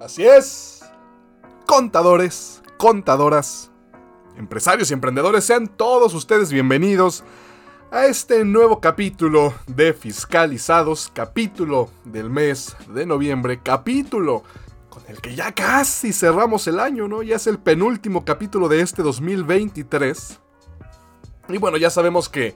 Así es. Contadores, contadoras, empresarios y emprendedores, sean todos ustedes bienvenidos a este nuevo capítulo de Fiscalizados, capítulo del mes de noviembre, capítulo con el que ya casi cerramos el año, ¿no? Ya es el penúltimo capítulo de este 2023. Y bueno, ya sabemos que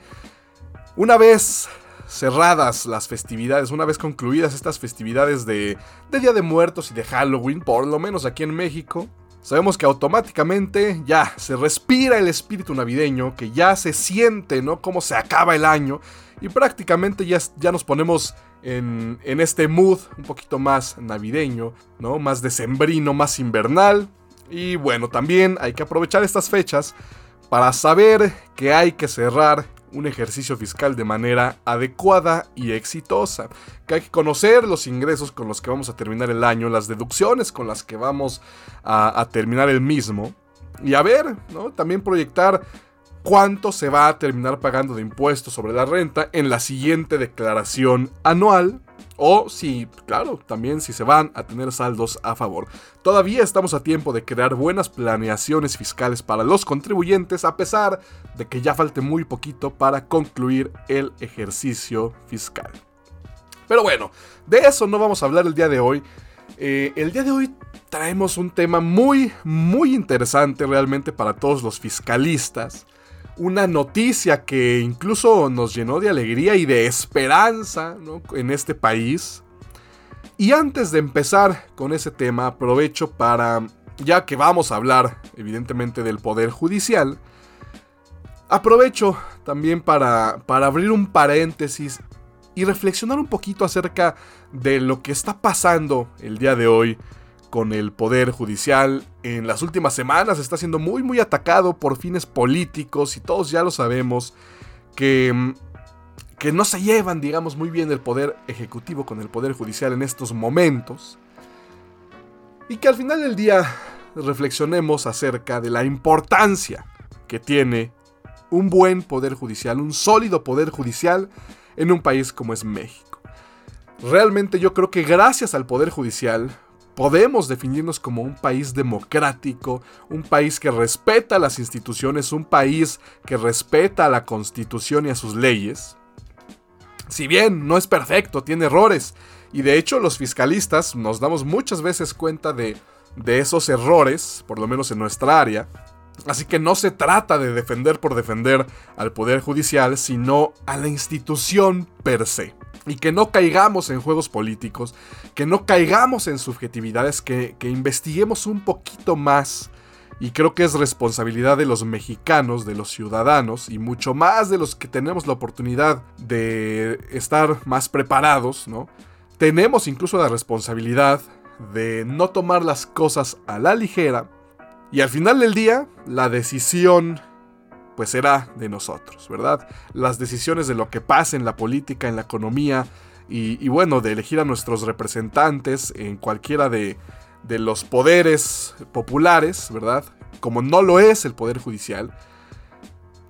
una vez cerradas las festividades, una vez concluidas estas festividades de, Día de Muertos y de Halloween, por lo menos aquí en México, sabemos que automáticamente ya se respira el espíritu navideño, que ya se siente, ¿no? Cómo se acaba el año y prácticamente ya, ya nos ponemos en, en este mood un poquito más navideño, ¿no? Más decembrino, más invernal. Y bueno, también hay que aprovechar estas fechas para saber que hay que cerrar un ejercicio fiscal de manera adecuada y exitosa. Que hay que conocer los ingresos con los que vamos a terminar el año, las deducciones con las que vamos a, terminar el mismo. Y a ver. También proyectar cuánto se va a terminar pagando de impuestos sobre la renta en la siguiente declaración anual o si, claro, también si se van a tener saldos a favor. Todavía estamos a tiempo de crear buenas planeaciones fiscales para los contribuyentes a pesar de que ya falte muy poquito para concluir el ejercicio fiscal. Pero bueno, de eso no vamos a hablar el día de hoy. Eh, el día de hoy traemos un tema muy, muy interesante realmente para todos los fiscalistas una noticia que incluso nos llenó de alegría y de esperanza en este país. Y antes de empezar con ese tema, aprovecho para, ya que vamos a hablar evidentemente del Poder Judicial, aprovecho también para, para abrir un paréntesis y reflexionar un poquito acerca de lo que está pasando el día de hoy con el Poder Judicial en las últimas semanas está siendo muy muy atacado por fines políticos y todos ya lo sabemos que, mm, que no se llevan digamos muy bien el Poder Ejecutivo con el Poder Judicial en estos momentos y que al final del día reflexionemos acerca de la importancia que tiene un buen Poder Judicial, un sólido Poder Judicial en un país como es México. Realmente yo creo que gracias al Poder Judicial podemos definirnos como un país democrático, un país que respeta las instituciones, un país que respeta a la constitución y a sus leyes. Si bien no es perfecto, tiene errores, y de hecho los fiscalistas nos damos muchas veces cuenta de, de esos errores, por lo menos en nuestra área, Así que no se trata de defender por defender al Poder Judicial, sino a la institución per se y que no caigamos en juegos políticos, que no caigamos en subjetividades, que, investiguemos un poquito más. Y creo que es responsabilidad de los mexicanos, de los ciudadanos, y mucho más de los que tenemos la oportunidad de estar más preparados, ¿no? Tenemos incluso la responsabilidad de no tomar las cosas a la ligera. Y al final del día, la decisión pues será de nosotros, ¿verdad? Las decisiones de lo que pasa en la política, en la economía y, bueno, de elegir a nuestros representantes en cualquiera de, de los poderes populares, ¿verdad? Como no lo es el Poder Judicial.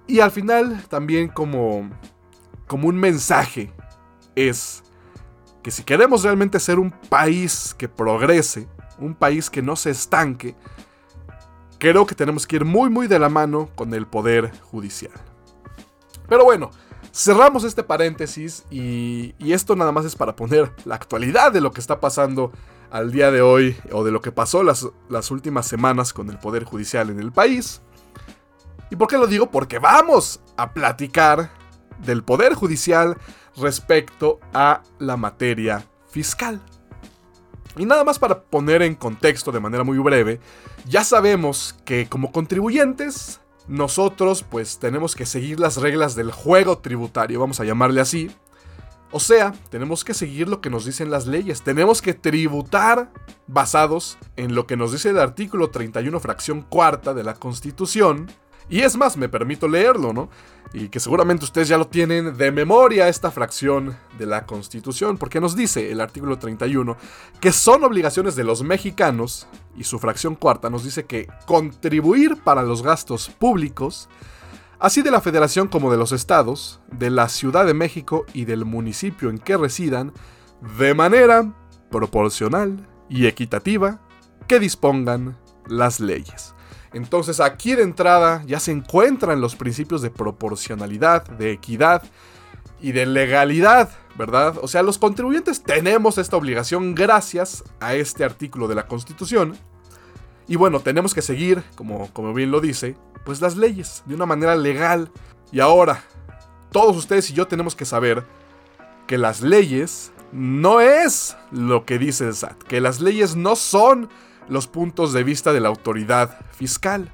Y al final también como, como un mensaje es que si queremos realmente ser un país que progrese, un país que no se estanque, creo que tenemos que ir muy muy de la mano con el poder judicial. Pero bueno, cerramos este paréntesis y, esto nada más es para poner la actualidad de lo que está pasando al día de hoy o de lo que pasó las, las últimas semanas con el poder judicial en el país. ¿Y por qué lo digo? Porque vamos a platicar del poder judicial respecto a la materia fiscal. Y nada más para poner en contexto de manera muy breve, ya sabemos que como contribuyentes nosotros pues tenemos que seguir las reglas del juego tributario, vamos a llamarle así. O sea, tenemos que seguir lo que nos dicen las leyes, tenemos que tributar basados en lo que nos dice el artículo 31 fracción cuarta de la Constitución. Y es más, me permito leerlo, ¿no? y que seguramente ustedes ya lo tienen de memoria esta fracción de la Constitución, porque nos dice el artículo 31 que son obligaciones de los mexicanos, y su fracción cuarta nos dice que contribuir para los gastos públicos, así de la federación como de los estados, de la Ciudad de México y del municipio en que residan, de manera proporcional y equitativa que dispongan las leyes. Entonces aquí de entrada ya se encuentran los principios de proporcionalidad, de equidad y de legalidad, ¿verdad? O sea, los contribuyentes tenemos esta obligación gracias a este artículo de la Constitución. Y bueno, tenemos que seguir, como, como bien lo dice, pues las leyes de una manera legal. Y ahora, todos ustedes y yo tenemos que saber que las leyes no es lo que dice el SAT, que las leyes no son los puntos de vista de la autoridad fiscal,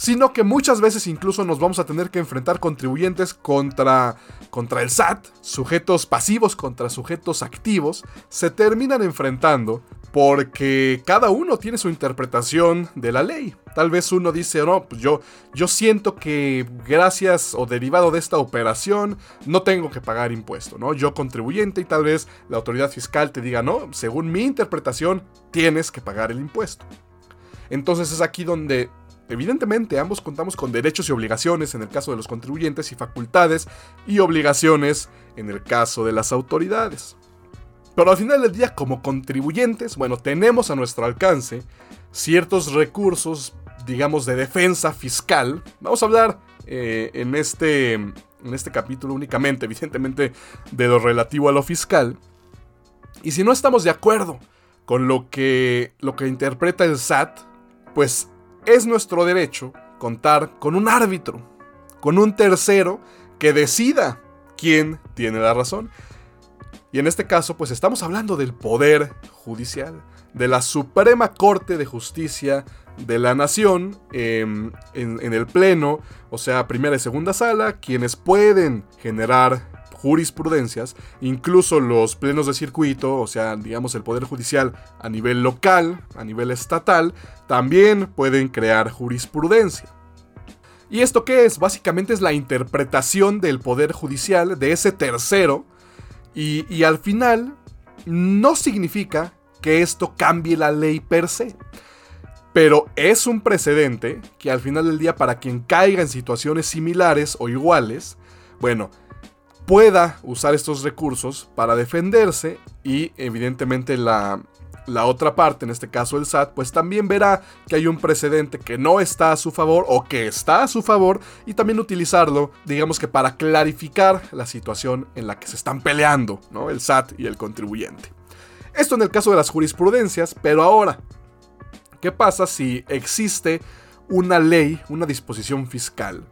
sino que muchas veces incluso nos vamos a tener que enfrentar contribuyentes contra, contra el SAT, sujetos pasivos contra sujetos activos, se terminan enfrentando porque cada uno tiene su interpretación de la ley. Tal vez uno dice, no, pues yo, yo siento que gracias o derivado de esta operación no tengo que pagar impuesto, ¿no? Yo contribuyente y tal vez la autoridad fiscal te diga, no, según mi interpretación tienes que pagar el impuesto. Entonces es aquí donde Evidentemente, ambos contamos con derechos y obligaciones en el caso de los contribuyentes y facultades y obligaciones en el caso de las autoridades. Pero al final del día, como contribuyentes, bueno, tenemos a nuestro alcance ciertos recursos, digamos, de defensa fiscal. Vamos a hablar eh, en, este, en este capítulo únicamente, evidentemente, de lo relativo a lo fiscal. Y si no estamos de acuerdo con lo que, lo que interpreta el SAT, pues es nuestro derecho contar con un árbitro, con un tercero que decida quién tiene la razón. Y en este caso, pues estamos hablando del poder judicial, de la Suprema Corte de Justicia de la Nación em, en, el Pleno, o sea, primera y segunda sala, quienes pueden generar jurisprudencias, incluso los plenos de circuito, o sea, digamos el Poder Judicial a nivel local, a nivel estatal, también pueden crear jurisprudencia. ¿Y esto qué es? Básicamente es la interpretación del Poder Judicial de ese tercero y, al final, no significa que esto cambie la ley per se. Pero es un precedente que al final del día para quien caiga en situaciones similares o iguales, bueno, pueda usar estos recursos para defenderse y evidentemente la, la otra parte, en este caso el SAT, pues también verá que hay un precedente que no está a su favor o que está a su favor y también utilizarlo, digamos que para clarificar la situación en la que se están peleando, ¿no? El SAT y el contribuyente. Esto en el caso de las jurisprudencias, pero ahora, ¿qué pasa si existe una ley, una disposición fiscal?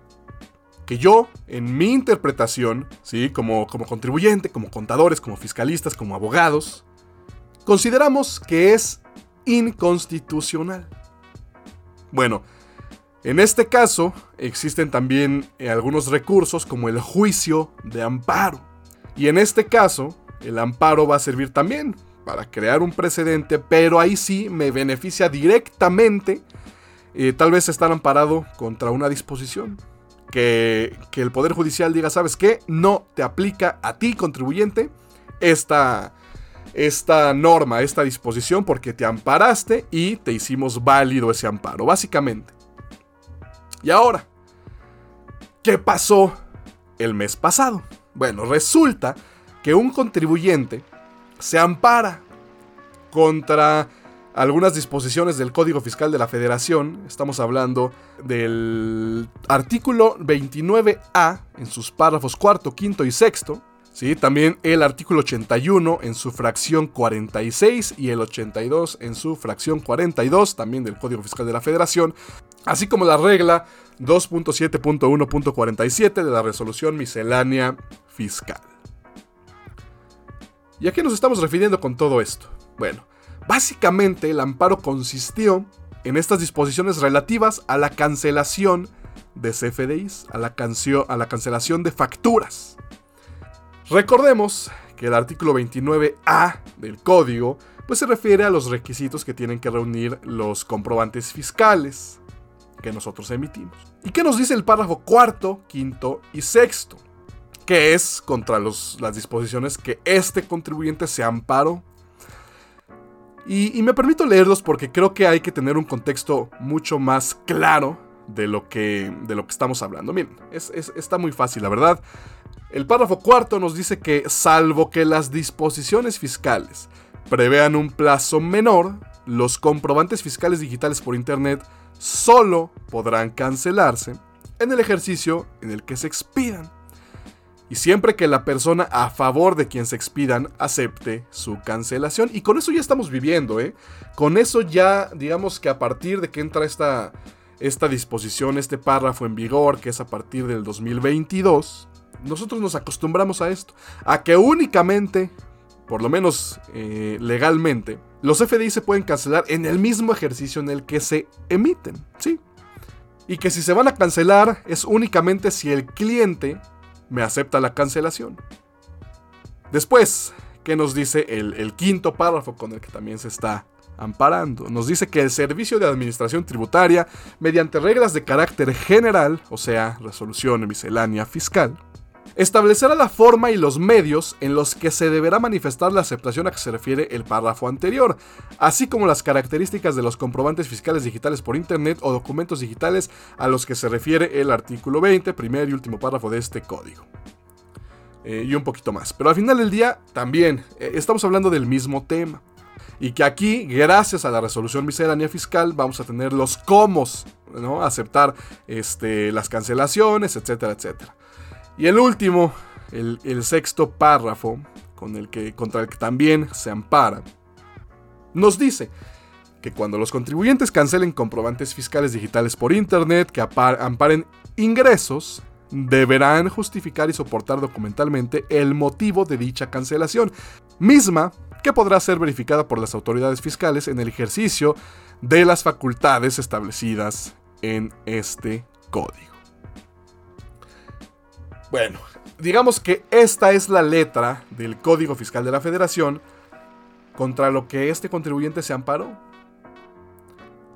Que yo, en mi interpretación, ¿sí? como, como contribuyente, como contadores, como fiscalistas, como abogados, consideramos que es inconstitucional. Bueno, en este caso existen también eh, algunos recursos como el juicio de amparo. Y en este caso, el amparo va a servir también para crear un precedente, pero ahí sí me beneficia directamente eh, tal vez estar amparado contra una disposición. Que, que, el Poder Judicial diga, ¿sabes qué? No te aplica a ti, contribuyente, esta, esta norma, esta disposición, porque te amparaste y te hicimos válido ese amparo, básicamente. Y ahora, ¿qué pasó el mes pasado? Bueno, resulta que un contribuyente se ampara contra algunas disposiciones del Código Fiscal de la Federación. Estamos hablando del artículo 29A en sus párrafos cuarto, quinto y sexto, ¿sí? También el artículo 81 en su fracción 46 y el 82 en su fracción 42, también del Código Fiscal de la Federación, así como la regla 2.7.1.47 de la resolución miscelánea fiscal. ¿Y a qué nos estamos refiriendo con todo esto? Bueno, básicamente el amparo consistió en estas disposiciones relativas a la cancelación de CFDIs, a la, cancelación de facturas. Recordemos que el artículo 29A del código pues se refiere a los requisitos que tienen que reunir los comprobantes fiscales que nosotros emitimos. ¿Y qué nos dice el párrafo cuarto, quinto y sexto? Que es contra las disposiciones que este contribuyente se amparó. Y, me permito leerlos porque creo que hay que tener un contexto mucho más claro de lo que, de lo que estamos hablando. Miren, está muy fácil, la verdad. El párrafo cuarto nos dice que, salvo que las disposiciones fiscales prevean un plazo menor, los comprobantes fiscales digitales por Internet solo podrán cancelarse en el ejercicio en el que se expidan. Y siempre que la persona a favor de quien se expidan acepte su cancelación. Y con eso ya estamos viviendo, ¿eh? Con eso ya, digamos que a partir de que entra esta, esta disposición, este párrafo en vigor, que es a partir del 2022, nosotros nos acostumbramos a esto. A que únicamente, por lo menos eh, legalmente, los FDI se pueden cancelar en el mismo ejercicio en el que se emiten, ¿sí? Y que si se van a cancelar es únicamente si el cliente me acepta la cancelación. Después, ¿qué nos dice el, quinto párrafo con el que también se está amparando? Nos dice que el Servicio de Administración Tributaria, mediante reglas de carácter general, o sea, resolución miscelánea fiscal, establecerá la forma y los medios en los que se deberá manifestar la aceptación a que se refiere el párrafo anterior, así como las características de los comprobantes fiscales digitales por Internet o documentos digitales a los que se refiere el artículo 20, primer y último párrafo de este código. Eh, y un poquito más. Pero al final del día, también eh, estamos hablando del mismo tema. Y que aquí, gracias a la resolución miscelánea fiscal, vamos a tener los cómo, ¿no? Aceptar este, las cancelaciones, etcétera, etcétera. Y el último, el, sexto párrafo, con el que, contra el que también se ampara, nos dice que cuando los contribuyentes cancelen comprobantes fiscales digitales por Internet que amparen ingresos, deberán justificar y soportar documentalmente el motivo de dicha cancelación, misma que podrá ser verificada por las autoridades fiscales en el ejercicio de las facultades establecidas en este código. Bueno, digamos que esta es la letra del Código Fiscal de la Federación contra lo que este contribuyente se amparó.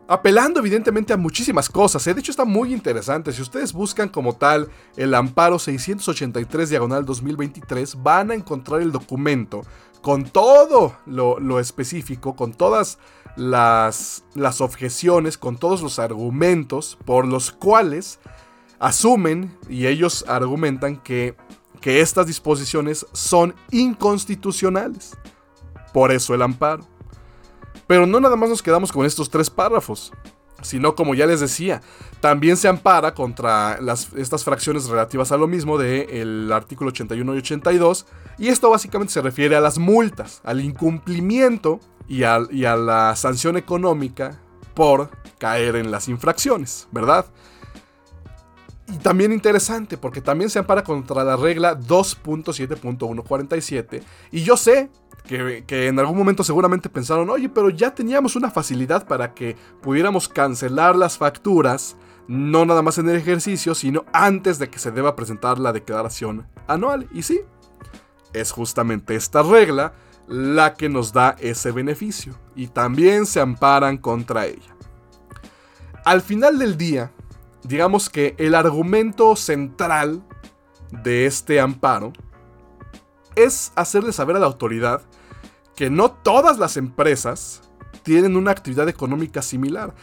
Apelando evidentemente a muchísimas cosas, ¿eh? de hecho está muy interesante. Si ustedes buscan como tal el amparo 683 diagonal 2023, van a encontrar el documento con todo lo, específico, con todas las, las objeciones, con todos los argumentos por los cuales asumen y ellos argumentan que, que estas disposiciones son inconstitucionales. Por eso el amparo. Pero no nada más nos quedamos con estos tres párrafos, sino como ya les decía, también se ampara contra las, estas fracciones relativas a lo mismo del artículo 81 y 82, y esto básicamente se refiere a las multas, al incumplimiento y y a la sanción económica por caer en las infracciones, ¿verdad? Y también interesante, porque también se ampara contra la regla 2.7.147. Y yo sé que, que, en algún momento seguramente pensaron, oye, pero ya teníamos una facilidad para que pudiéramos cancelar las facturas, no nada más en el ejercicio, sino antes de que se deba presentar la declaración anual. Y sí, es justamente esta regla la que nos da ese beneficio. Y también se amparan contra ella. Al final del día, digamos que el argumento central de este amparo es hacerle saber a la autoridad que no todas las empresas tienen una actividad económica similar,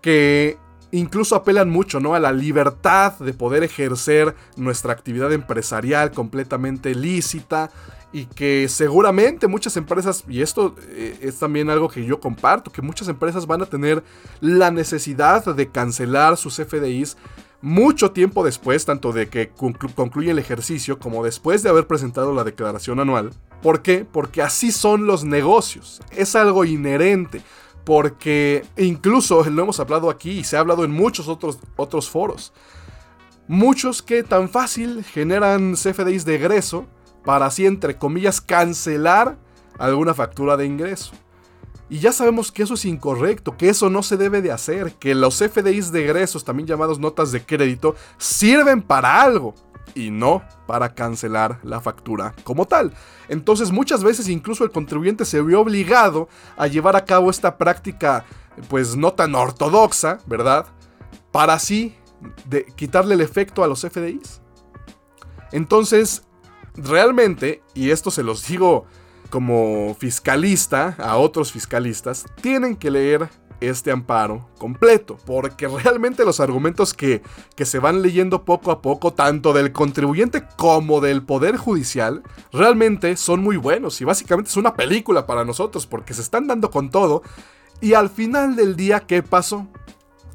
que incluso apelan mucho ¿no? a la libertad de poder ejercer nuestra actividad empresarial completamente lícita y que seguramente muchas empresas, y esto eh, es también algo que yo comparto, que muchas empresas van a tener la necesidad de cancelar sus FDIs mucho tiempo después, tanto de que concluye el ejercicio como después de haber presentado la declaración anual. ¿Por qué? Porque así son los negocios. Es algo inherente. Porque incluso lo hemos hablado aquí y se ha hablado en muchos otros, otros foros. Muchos que tan fácil generan CFDIs de egreso para así, entre comillas, cancelar alguna factura de ingreso. Y ya sabemos que eso es incorrecto, que eso no se debe de hacer, que los FDIs de egresos, también llamados notas de crédito, sirven para algo y no para cancelar la factura como tal. Entonces muchas veces incluso el contribuyente se vio obligado a llevar a cabo esta práctica pues no tan ortodoxa, ¿verdad? Para así de quitarle el efecto a los FDIs. Entonces realmente, y esto se los digo como fiscalista a otros fiscalistas, tienen que leer este amparo completo, porque realmente los argumentos que, que, se van leyendo poco a poco, tanto del contribuyente como del Poder Judicial, realmente son muy buenos y básicamente es una película para nosotros, porque se están dando con todo Y al final del día, ¿qué pasó?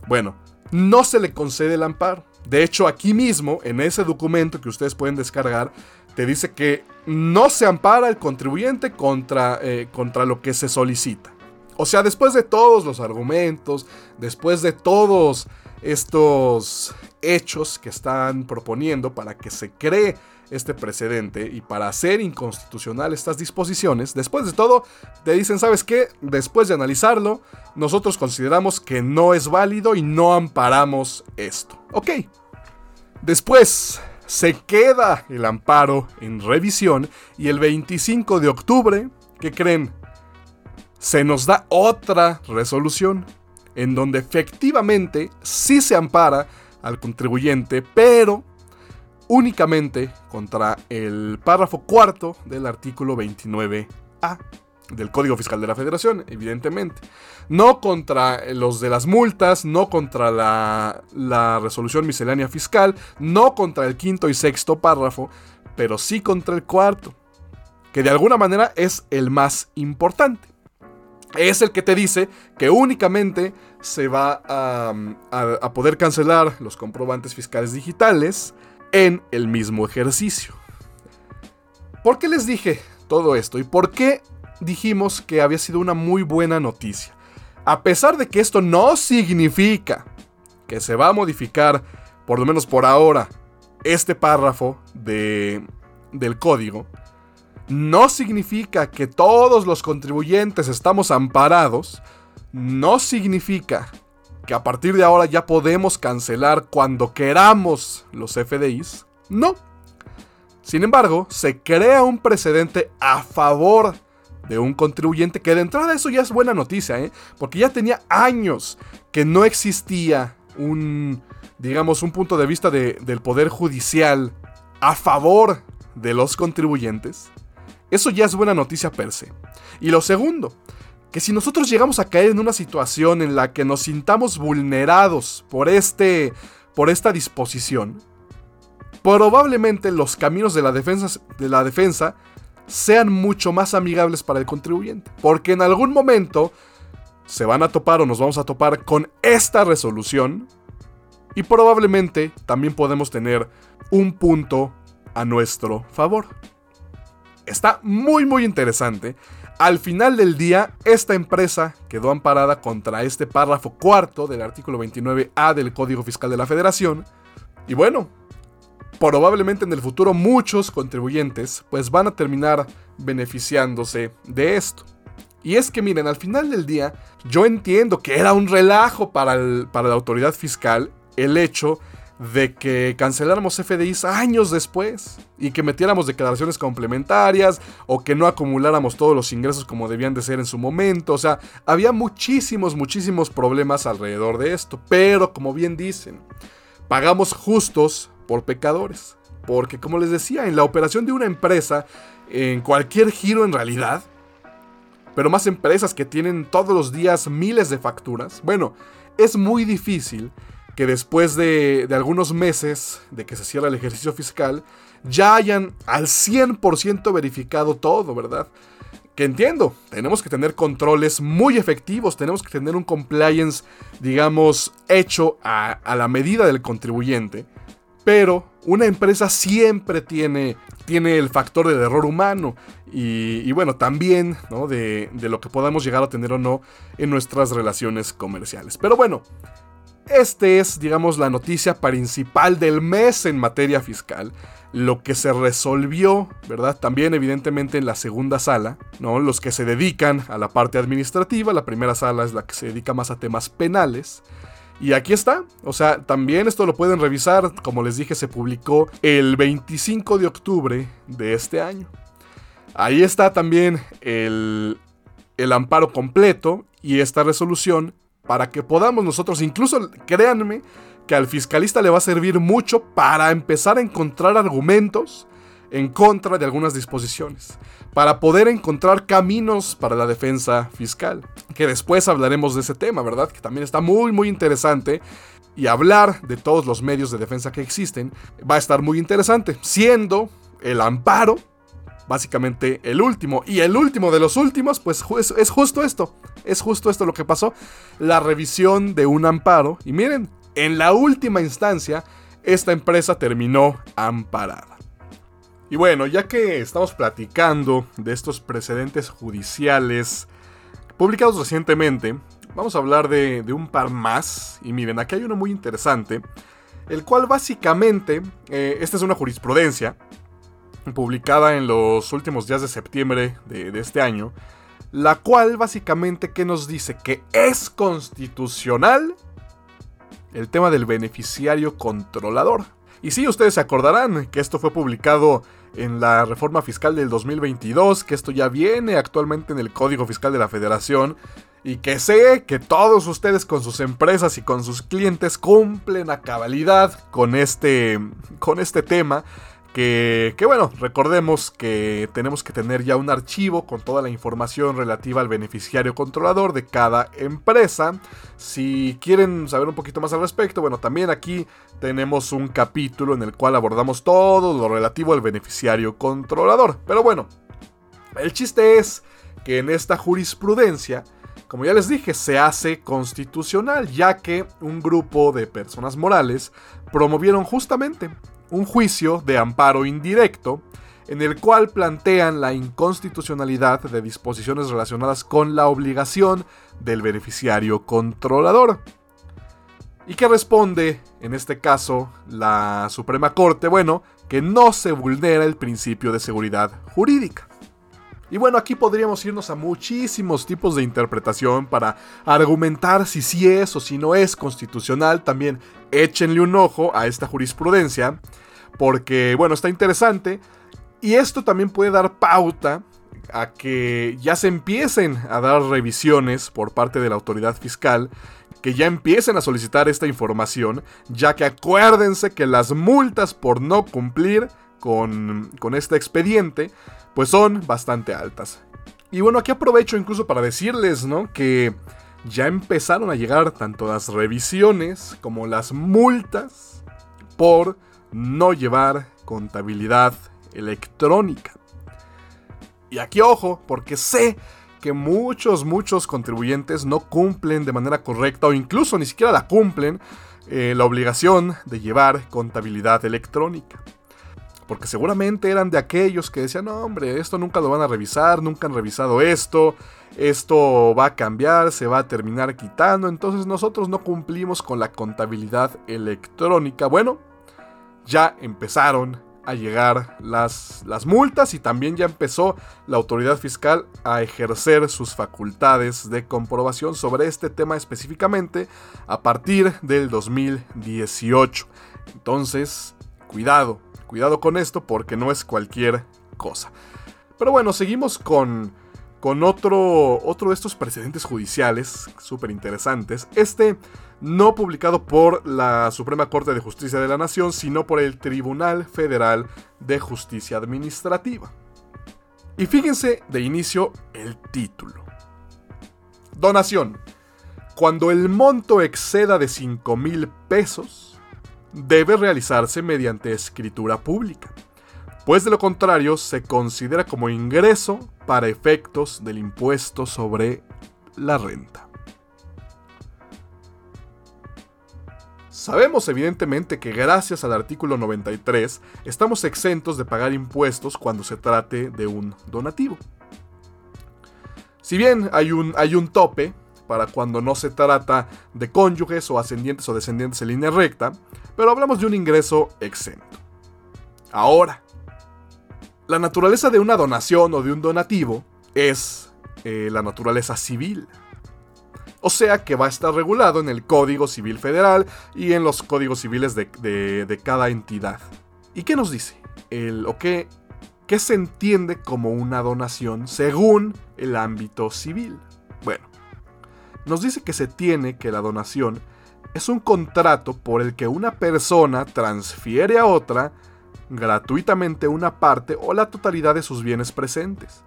Bueno, no se le concede el amparo. De hecho, aquí mismo, en ese documento que ustedes pueden descargar, te dice que no se ampara el contribuyente contra, eh, contra lo que se solicita. O sea, después de todos los argumentos, después de todos estos hechos que están proponiendo para que se cree este precedente y para hacer inconstitucional estas disposiciones, después de todo, te dicen, ¿sabes qué? Después de analizarlo, nosotros consideramos que no es válido y no amparamos esto. Ok. Después, se queda el amparo en revisión y el 25 de octubre, ¿qué creen? Se nos da otra resolución en donde efectivamente sí se ampara al contribuyente, pero únicamente contra el párrafo cuarto del artículo 29A del Código Fiscal de la Federación, evidentemente. No contra los de las multas, no contra la, la, resolución miscelánea fiscal, no contra el quinto y sexto párrafo, pero sí contra el cuarto, que de alguna manera es el más importante. Es el que te dice que únicamente se va a, a poder cancelar los comprobantes fiscales digitales en el mismo ejercicio. ¿Por qué les dije todo esto? ¿Y por qué dijimos que había sido una muy buena noticia? A pesar de que esto no significa que se va a modificar, por lo menos por ahora, este párrafo de, del código, no significa que todos los contribuyentes estamos amparados, no significa que a partir de ahora ya podemos cancelar cuando queramos los FDIs. No. Sin embargo, se crea un precedente a favor de un contribuyente que de entrada eso ya es buena noticia, ¿eh? porque ya tenía años que no existía un, digamos, un punto de vista del Poder Judicial a favor de los contribuyentes. Eso ya es buena noticia per se. Y lo segundo, que si nosotros llegamos a caer en una situación en la que nos sintamos vulnerados por este por esta disposición, probablemente los caminos de la defensa, de la defensa sean mucho más amigables para el contribuyente, porque en algún momento se van a topar o nos vamos a topar con esta resolución y probablemente también podemos tener un punto a nuestro favor. Está muy muy interesante al final del día, esta empresa quedó amparada contra este párrafo cuarto del artículo 29A del Código Fiscal de la Federación. Y bueno, probablemente en el futuro muchos contribuyentes pues van a terminar beneficiándose de esto. Y es que miren, al final del día, yo entiendo que era un relajo para, para la autoridad fiscal el hecho de que canceláramos FDIs años después y que metiéramos declaraciones complementarias o que no acumuláramos todos los ingresos como debían de ser en su momento. O sea, había muchísimos, muchísimos problemas alrededor de esto. Pero como bien dicen, pagamos justos por pecadores. Porque como les decía, en la operación de una empresa, en cualquier giro en realidad, pero más empresas que tienen todos los días miles de facturas, bueno, es muy difícil que después de, algunos meses de que se cierra el ejercicio fiscal, ya hayan al 100% verificado todo, ¿verdad? Que entiendo, tenemos que tener controles muy efectivos, tenemos que tener un compliance, digamos, hecho a, la medida del contribuyente, pero una empresa siempre tiene, tiene el factor del error humano y, bueno, también de, lo que podamos llegar a tener o no en nuestras relaciones comerciales. Pero bueno, este es, digamos, la noticia principal del mes en materia fiscal. Lo que se resolvió, ¿verdad? También evidentemente en la segunda sala, ¿no? Los que se dedican a la parte administrativa, la primera sala es la que se dedica más a temas penales. Y aquí está, o sea, también esto lo pueden revisar, como les dije, se publicó el 25 de octubre de este año. Ahí está también el, el amparo completo y esta resolución para que podamos nosotros, incluso créanme, que al fiscalista le va a servir mucho para empezar a encontrar argumentos en contra de algunas disposiciones, para poder encontrar caminos para la defensa fiscal, que después hablaremos de ese tema, ¿verdad? Que también está muy, muy interesante. Y hablar de todos los medios de defensa que existen va a estar muy interesante, siendo el amparo básicamente el último. Y el último de los últimos, pues es, justo esto. Es justo esto lo que pasó. La revisión de un amparo. Y miren, en la última instancia, esta empresa terminó amparada. Y bueno, ya que estamos platicando de estos precedentes judiciales publicados recientemente, vamos a hablar de, un par más. Y miren, aquí hay uno muy interesante, el cual básicamente, eh, esta es una jurisprudencia publicada en los últimos días de septiembre de, este año, la cual básicamente que nos dice que es constitucional el tema del beneficiario controlador. Y sí, ustedes se acordarán que esto fue publicado en la reforma fiscal del 2022, que esto ya viene actualmente en el Código Fiscal de la Federación y que sé que todos ustedes con sus empresas y con sus clientes cumplen a cabalidad con este, con este tema. Que, bueno, recordemos que tenemos que tener ya un archivo con toda la información relativa al beneficiario controlador de cada empresa. Si quieren saber un poquito más al respecto, bueno, también aquí tenemos un capítulo en el cual abordamos todo lo relativo al beneficiario controlador. Pero bueno, el chiste es que en esta jurisprudencia, como ya les dije, se hace constitucional, ya que un grupo de personas morales promovieron justamente un juicio de amparo indirecto en el cual plantean la inconstitucionalidad de disposiciones relacionadas con la obligación del beneficiario controlador. ¿Y que responde, en este caso, la Suprema Corte? Bueno, que no se vulnera el principio de seguridad jurídica. Y bueno, aquí podríamos irnos a muchísimos tipos de interpretación para argumentar si sí es o si no es constitucional. También échenle un ojo a esta jurisprudencia, porque bueno, está interesante. Y esto también puede dar pauta a que ya se empiecen a dar revisiones por parte de la autoridad fiscal, que ya empiecen a solicitar esta información, ya que acuérdense que las multas por no cumplir con, con este expediente pues son bastante altas. Y bueno, aquí aprovecho incluso para decirles, ¿no? Que ya empezaron a llegar tanto las revisiones como las multas por no llevar contabilidad electrónica. Y aquí ojo, porque sé que muchos, muchos contribuyentes no cumplen de manera correcta o incluso ni siquiera la cumplen eh, la obligación de llevar contabilidad electrónica. Porque seguramente eran de aquellos que decían, no, hombre, esto nunca lo van a revisar, nunca han revisado esto, esto va a cambiar, se va a terminar quitando, entonces nosotros no cumplimos con la contabilidad electrónica. Bueno, ya empezaron a llegar las, las multas y también ya empezó la autoridad fiscal a ejercer sus facultades de comprobación sobre este tema específicamente a partir del 2018. Entonces, cuidado, Cuidado con esto porque no es cualquier cosa. Pero bueno, seguimos con, con otro, otro de estos precedentes judiciales súper interesantes. Este no publicado por la Suprema Corte de Justicia de la Nación, sino por el Tribunal Federal de Justicia Administrativa. Y fíjense de inicio el título. Donación. Cuando el monto exceda de 5 mil pesos, debe realizarse mediante escritura pública, pues de lo contrario se considera como ingreso para efectos del impuesto sobre la renta. Sabemos evidentemente que gracias al artículo 93 estamos exentos de pagar impuestos cuando se trate de un donativo. Si bien hay un, hay un tope para cuando no se trata de cónyuges o ascendientes o descendientes en línea recta, pero hablamos de un ingreso exento. Ahora, la naturaleza de una donación o de un donativo es eh, la naturaleza civil. O sea que va a estar regulado en el Código Civil Federal y en los códigos civiles de, cada entidad. ¿Y qué nos dice? El, o qué, qué se entiende como una donación según el ámbito civil? Bueno, nos dice que se tiene que la donación es un contrato por el que una persona transfiere a otra gratuitamente una parte o la totalidad de sus bienes presentes,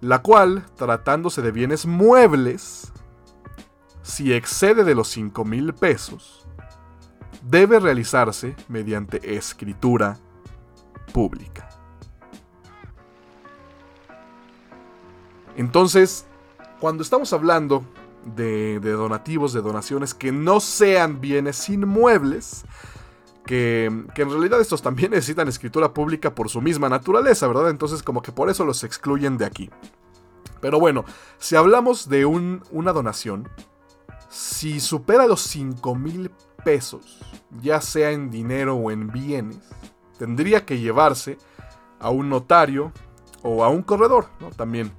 la cual, tratándose de bienes muebles, si excede de los 5 mil pesos, debe realizarse mediante escritura pública. Entonces, cuando estamos hablando de, donativos, de donaciones que no sean bienes inmuebles, que, que, en realidad estos también necesitan escritura pública por su misma naturaleza, ¿verdad? Entonces como que por eso los excluyen de aquí. Pero bueno, si hablamos de una donación, si supera los 5 mil pesos, ya sea en dinero o en bienes, tendría que llevarse a un notario o a un corredor, ¿no? También.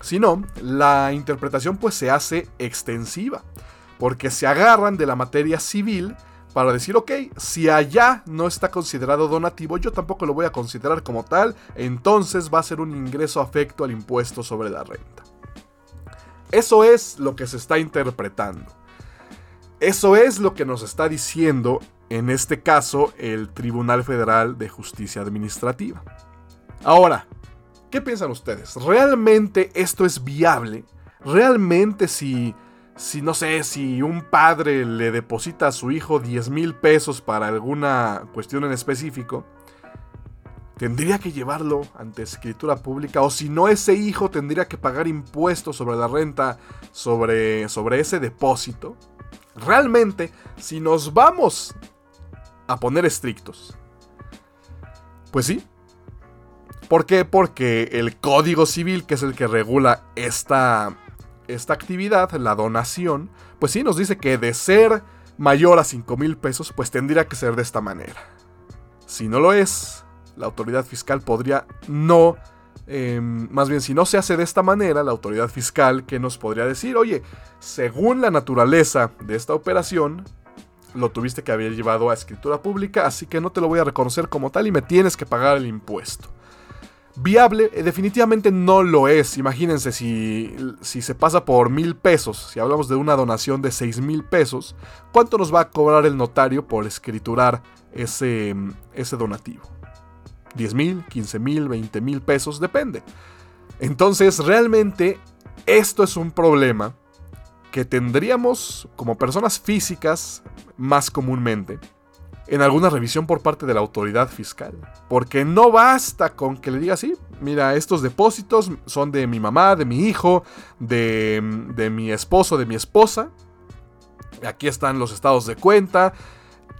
Si no, la interpretación pues se hace extensiva, porque se agarran de la materia civil para decir, ok, si allá no está considerado donativo, yo tampoco lo voy a considerar como tal, entonces va a ser un ingreso afecto al impuesto sobre la renta. Eso es lo que se está interpretando. Eso es lo que nos está diciendo, en este caso, el Tribunal Federal de Justicia Administrativa. Ahora, ¿Qué piensan ustedes? ¿Realmente esto es viable? ¿Realmente si, si no sé, si un padre le deposita a su hijo 10 mil pesos para alguna cuestión en específico, tendría que llevarlo ante escritura pública? O si no, ese hijo tendría que pagar impuestos sobre la renta sobre, sobre ese depósito. Realmente, si nos vamos a poner estrictos, pues sí, ¿Por qué? Porque el Código Civil, que es el que regula esta, esta actividad, la donación, pues sí nos dice que de ser mayor a 5 mil pesos, pues tendría que ser de esta manera. Si no lo es, la autoridad fiscal podría no... Em, más bien, si no se hace de esta manera, la autoridad fiscal que nos podría decir, oye, según la naturaleza de esta operación, lo tuviste que haber llevado a escritura pública, así que no te lo voy a reconocer como tal y me tienes que pagar el impuesto. Viable, eh, definitivamente no lo es. Imagínense si, si se pasa por mil pesos, si hablamos de una donación de seis mil pesos, ¿cuánto nos va a cobrar el notario por escriturar ese, ese donativo? ¿10 mil, 15 mil, 20 mil pesos? Depende. Entonces, realmente, esto es un problema que tendríamos como personas físicas más comúnmente en alguna revisión por parte de la autoridad fiscal. Porque no basta con que le diga así, mira, estos depósitos son de mi mamá, de mi hijo, de, de mi esposo, de mi esposa. Aquí están los estados de cuenta.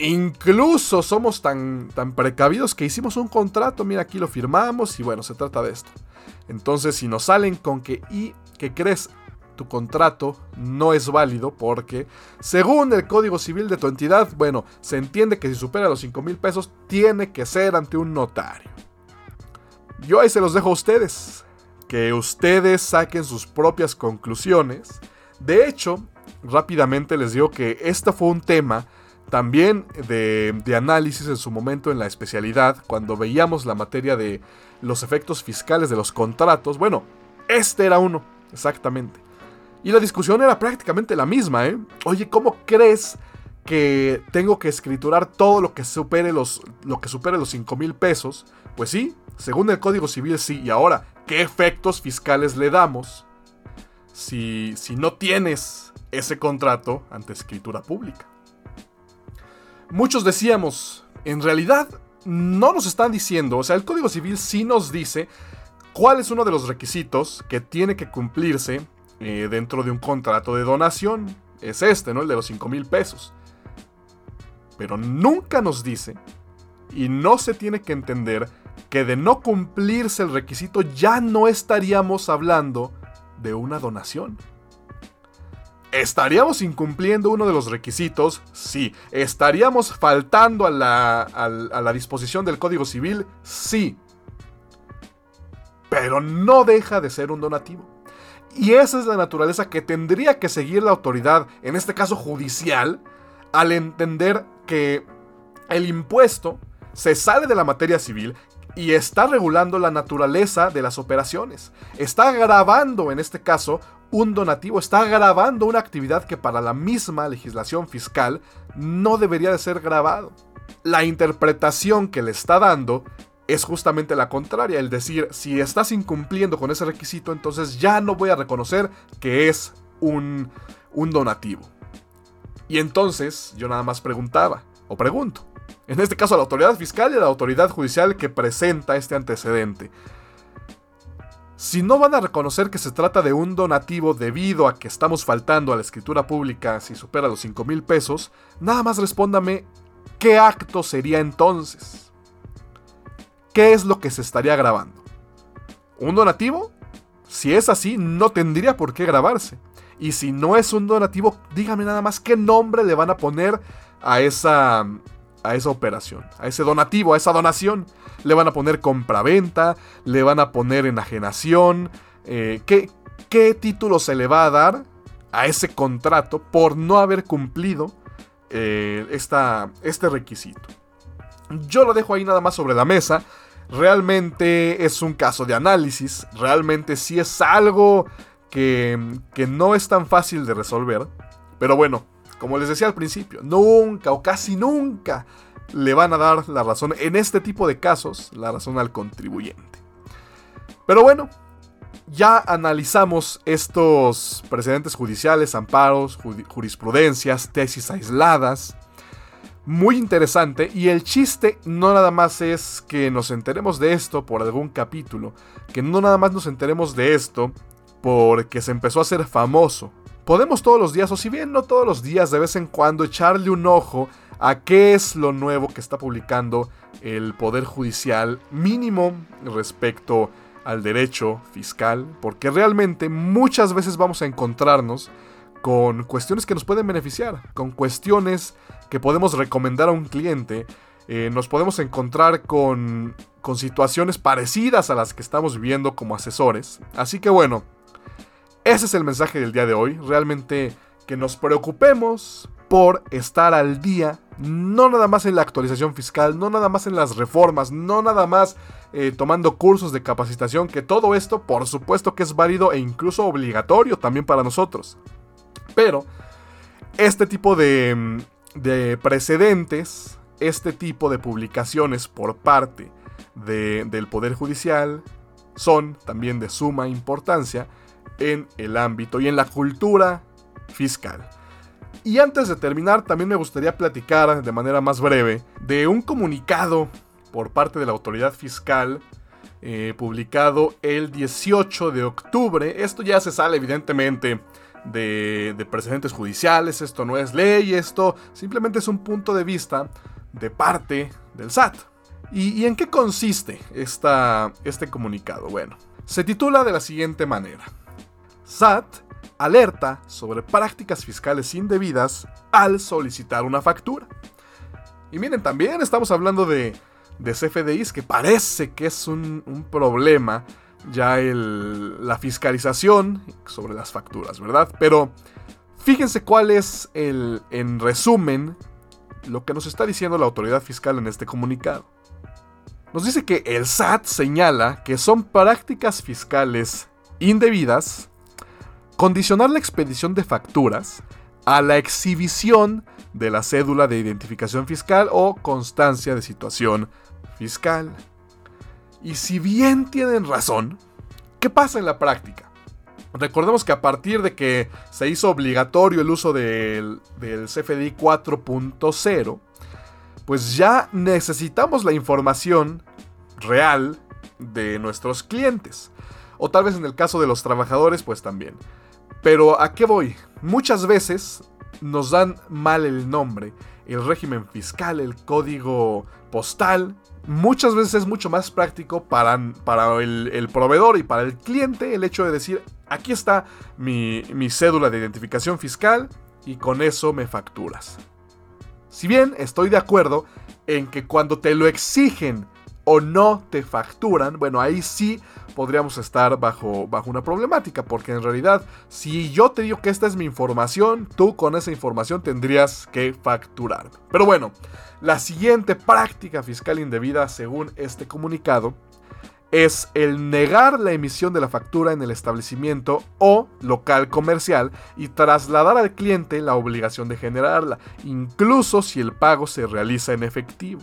Incluso somos tan, tan precavidos que hicimos un contrato, mira, aquí lo firmamos y bueno, se trata de esto. Entonces, si nos salen con que, ¿y qué crees? Tu contrato no es válido porque, según el Código Civil de tu entidad, bueno, se entiende que si supera los 5 mil pesos, tiene que ser ante un notario. Yo ahí se los dejo a ustedes, que ustedes saquen sus propias conclusiones. De hecho, rápidamente les digo que este fue un tema también de, de, análisis en su momento en la especialidad, cuando veíamos la materia de los efectos fiscales de los contratos. Bueno, este era uno, exactamente. Y la discusión era prácticamente la misma, ¿eh? Oye, ¿cómo crees que tengo que escriturar todo lo que supere los, lo que supere los 5 mil pesos? Pues sí, según el Código Civil sí. Y ahora, ¿qué efectos fiscales le damos si, si no tienes ese contrato ante escritura pública? Muchos decíamos, en realidad no nos están diciendo, o sea, el Código Civil sí nos dice cuál es uno de los requisitos que tiene que cumplirse eh, dentro de un contrato de donación. Es este, ¿no? El de los 5 mil pesos. Pero nunca nos dice, y no se tiene que entender, que de no cumplirse el requisito ya no estaríamos hablando de una donación. ¿Estaríamos incumpliendo uno de los requisitos? Sí. ¿Estaríamos faltando a la, a la disposición del Código Civil? Sí. Pero no deja de ser un donativo. Y esa es la naturaleza que tendría que seguir la autoridad, en este caso judicial, al entender que el impuesto se sale de la materia civil y está regulando la naturaleza de las operaciones. Está grabando, en este caso, un donativo, está grabando una actividad que para la misma legislación fiscal no debería de ser grabado. La interpretación que le está dando es justamente la contraria, el decir, si estás incumpliendo con ese requisito, entonces ya no voy a reconocer que es un, un donativo. Y entonces yo nada más preguntaba, o pregunto, en este caso a la autoridad fiscal y a la autoridad judicial que presenta este antecedente. Si no van a reconocer que se trata de un donativo debido a que estamos faltando a la escritura pública si supera los 5 mil pesos, nada más respóndame qué acto sería entonces. ¿Qué es lo que se estaría grabando? ¿Un donativo? Si es así, no tendría por qué grabarse. Y si no es un donativo, dígame nada más qué nombre le van a poner a esa, a esa operación, a ese donativo, a esa donación. Le van a poner compraventa, le van a poner enajenación. Eh, ¿qué, ¿Qué título se le va a dar a ese contrato por no haber cumplido eh, este requisito? Yo lo dejo ahí nada más sobre la mesa. Realmente es un caso de análisis. Realmente sí es algo que, que no es tan fácil de resolver. Pero bueno, como les decía al principio, nunca o casi nunca le van a dar la razón en este tipo de casos, la razón al contribuyente. Pero bueno, ya analizamos estos precedentes judiciales, amparos, jurisprudencias, tesis aisladas. Muy interesante y el chiste no nada más es que nos enteremos de esto por algún capítulo, que no nada más nos enteremos de esto porque se empezó a hacer famoso. Podemos todos los días, o si bien no todos los días, de vez en cuando echarle un ojo a qué es lo nuevo que está publicando el Poder Judicial mínimo respecto al derecho fiscal, porque realmente muchas veces vamos a encontrarnos con cuestiones que nos pueden beneficiar, con cuestiones que podemos recomendar a un cliente, eh, nos podemos encontrar con, con situaciones parecidas a las que estamos viviendo como asesores. Así que bueno, ese es el mensaje del día de hoy, realmente que nos preocupemos por estar al día, no nada más en la actualización fiscal, no nada más en las reformas, no nada más eh, tomando cursos de capacitación, que todo esto por supuesto que es válido e incluso obligatorio también para nosotros. Pero este tipo de, de precedentes, este tipo de publicaciones por parte del Poder Judicial son también de suma importancia en el ámbito y en la cultura fiscal. Y antes de terminar, también me gustaría platicar de manera más breve de un comunicado por parte de la autoridad fiscal eh, publicado el 18 de octubre. Esto ya se sale evidentemente de, precedentes judiciales, esto no es ley, esto simplemente es un punto de vista de parte del SAT. ¿Y, en qué consiste esta, este comunicado? Bueno, se titula de la siguiente manera. SAT alerta sobre prácticas fiscales indebidas al solicitar una factura. Y miren, también estamos hablando de, de CFDIs, que parece que es un, problema ya la fiscalización sobre las facturas, ¿verdad? Pero fíjense cuál es el, en resumen, lo que nos está diciendo la autoridad fiscal en este comunicado. Nos dice que el SAT señala que son prácticas fiscales indebidas Condicionar la expedición de facturas a la exhibición de la cédula de identificación fiscal o constancia de situación fiscal. Y si bien tienen razón, ¿qué pasa en la práctica? Recordemos que a partir de que se hizo obligatorio el uso del, del CFDI 4.0, pues ya necesitamos la información real de nuestros clientes. O tal vez en el caso de los trabajadores, pues también. Pero ¿a qué voy? Muchas veces nos dan mal el nombre, el régimen fiscal, el código postal. Muchas veces es mucho más práctico para, para el, proveedor y para el cliente el hecho de decir, aquí está mi, mi cédula de identificación fiscal y con eso me facturas. Si bien estoy de acuerdo en que cuando te lo exigen o no te facturan, bueno, ahí sí podríamos estar bajo, bajo una problemática, porque en realidad, si yo te digo que esta es mi información, tú con esa información tendrías que facturar. Pero bueno, la siguiente práctica fiscal indebida, según este comunicado, es el negar la emisión de la factura en el establecimiento o local comercial y trasladar al cliente la obligación de generarla, incluso si el pago se realiza en efectivo.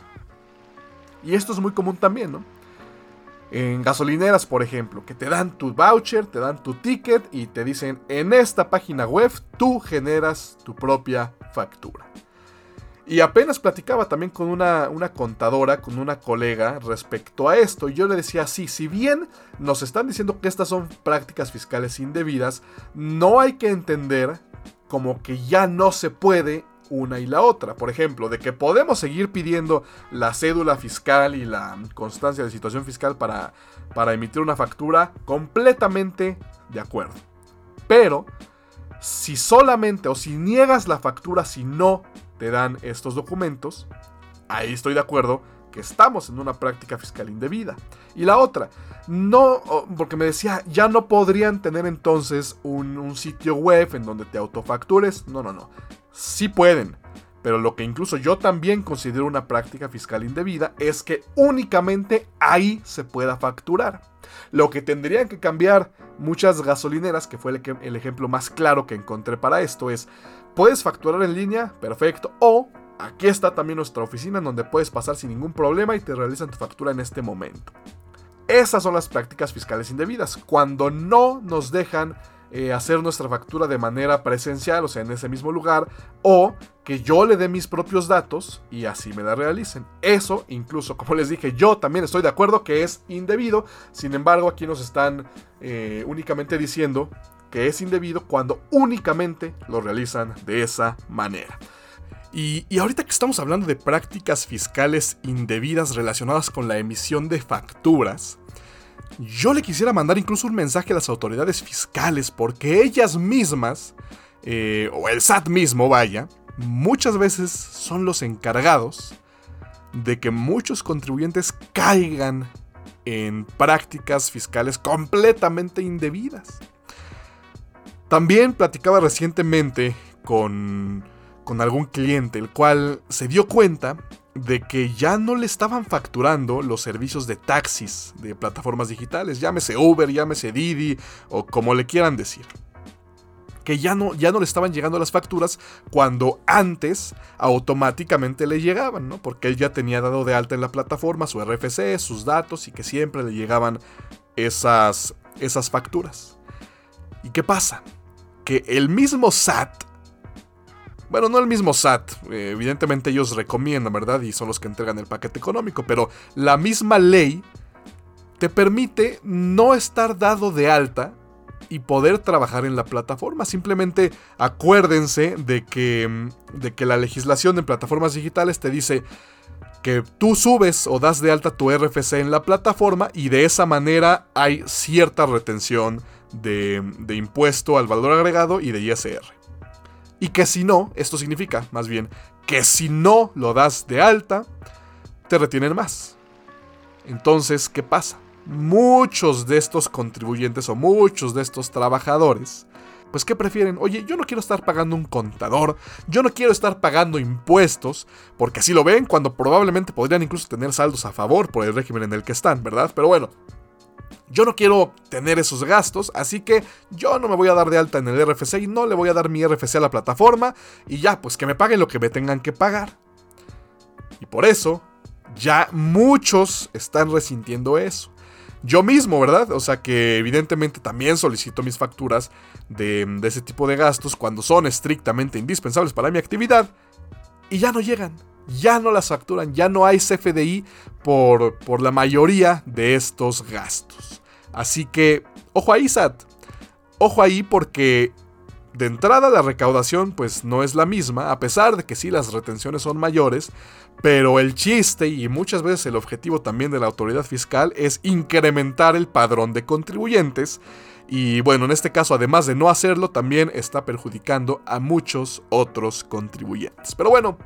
Y esto es muy común también, ¿no? En gasolineras, por ejemplo, que te dan tu voucher, te dan tu ticket y te dicen, en esta página web tú generas tu propia factura. Y apenas platicaba también con una, una, contadora, con una colega respecto a esto. Y yo le decía, sí, si bien nos están diciendo que estas son prácticas fiscales indebidas, no hay que entender como que ya no se puede una y la otra. Por ejemplo, de que podemos seguir pidiendo la cédula fiscal y la constancia de situación fiscal para, para emitir una factura, completamente de acuerdo. Pero, si solamente o si niegas la factura si no te dan estos documentos, ahí estoy de acuerdo que estamos en una práctica fiscal indebida. Y la otra, no, porque me decía, ya no podrían tener entonces un, un sitio web en donde te autofactures. No, no, no. Sí pueden. Pero lo que incluso yo también considero una práctica fiscal indebida es que únicamente ahí se pueda facturar. Lo que tendrían que cambiar muchas gasolineras, que fue el, ejemplo más claro que encontré para esto, es Puedes facturar en línea, perfecto. O aquí está también nuestra oficina en donde puedes pasar sin ningún problema y te realizan tu factura en este momento. Esas son las prácticas fiscales indebidas. Cuando no nos dejan eh, hacer nuestra factura de manera presencial, o sea, en ese mismo lugar, o que yo le dé mis propios datos y así me la realicen. Eso, incluso, como les dije, yo también estoy de acuerdo que es indebido. Sin embargo, aquí nos están eh, únicamente diciendo que es indebido cuando únicamente lo realizan de esa manera. Y, ahorita que estamos hablando de prácticas fiscales indebidas relacionadas con la emisión de facturas, yo le quisiera mandar incluso un mensaje a las autoridades fiscales porque ellas mismas, eh, o el SAT mismo, vaya, muchas veces son los encargados de que muchos contribuyentes caigan en prácticas fiscales completamente indebidas. También platicaba recientemente con, con algún cliente, el cual se dio cuenta de que ya no le estaban facturando los servicios de taxis de plataformas digitales, llámese Uber, llámese Didi o como le quieran decir. Que ya no, ya no le estaban llegando las facturas cuando antes automáticamente le llegaban, ¿no? Porque él ya tenía dado de alta en la plataforma su RFC, sus datos y que siempre le llegaban esas, esas facturas. ¿Y qué pasa? que el mismo SAT, bueno, no el mismo SAT, eh, evidentemente ellos recomiendan, ¿verdad? Y son los que entregan el paquete económico, pero la misma ley te permite no estar dado de alta y poder trabajar en la plataforma. Simplemente acuérdense de que, de que la legislación en plataformas digitales te dice que tú subes o das de alta tu RFC en la plataforma y de esa manera hay cierta retención de, impuesto al valor agregado y de ISR. Y que si no, esto significa más bien que si no lo das de alta, te retienen más. Entonces, ¿qué pasa? Muchos de estos contribuyentes o muchos de estos trabajadores, pues ¿qué prefieren? Oye, yo no quiero estar pagando un contador, yo no quiero estar pagando impuestos, porque así lo ven cuando probablemente podrían incluso tener saldos a favor por el régimen en el que están, ¿verdad? Pero bueno, yo no quiero tener esos gastos, así que yo no me voy a dar de alta en el RFC y no le voy a dar mi RFC a la plataforma y ya, pues que me paguen lo que me tengan que pagar. Y por eso, ya muchos están resintiendo eso. Yo mismo, ¿verdad? O sea que evidentemente también solicito mis facturas de, de ese tipo de gastos cuando son estrictamente indispensables para mi actividad y ya no llegan ya no las facturan, ya no hay CFDI por, por la mayoría de estos gastos. Así que, ojo ahí, SAT. Ojo ahí porque de entrada la recaudación pues no es la misma, a pesar de que sí las retenciones son mayores, pero el chiste y muchas veces el objetivo también de la autoridad fiscal es incrementar el padrón de contribuyentes. Y bueno, en este caso, además de no hacerlo, también está perjudicando a muchos otros contribuyentes. Pero bueno,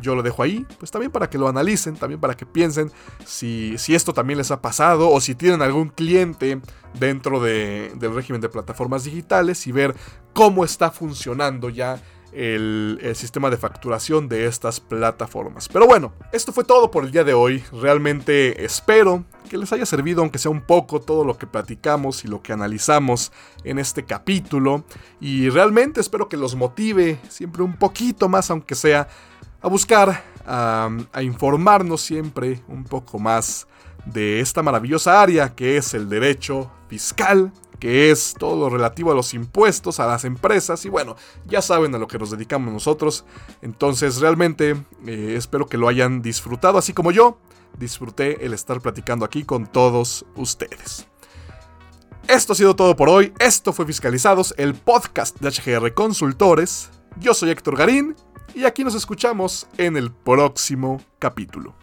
yo lo dejo ahí, pues también para que lo analicen, también para que piensen si, si esto también les ha pasado o si tienen algún cliente dentro del régimen de plataformas digitales y ver cómo está funcionando ya el, el, sistema de facturación de estas plataformas. Pero bueno, esto fue todo por el día de hoy. Realmente espero que les haya servido, aunque sea un poco, todo lo que platicamos y lo que analizamos en este capítulo. Y realmente espero que los motive siempre un poquito más, aunque sea a buscar, a, informarnos siempre un poco más de esta maravillosa área que es el derecho fiscal, que es todo lo relativo a los impuestos, a las empresas, y bueno, ya saben a lo que nos dedicamos nosotros. Entonces realmente eh, espero que lo hayan disfrutado, así como yo disfruté el estar platicando aquí con todos ustedes. Esto ha sido todo por hoy, esto fue Fiscalizados, el podcast de HGR Consultores. Yo soy Héctor Garín y aquí nos escuchamos en el próximo capítulo.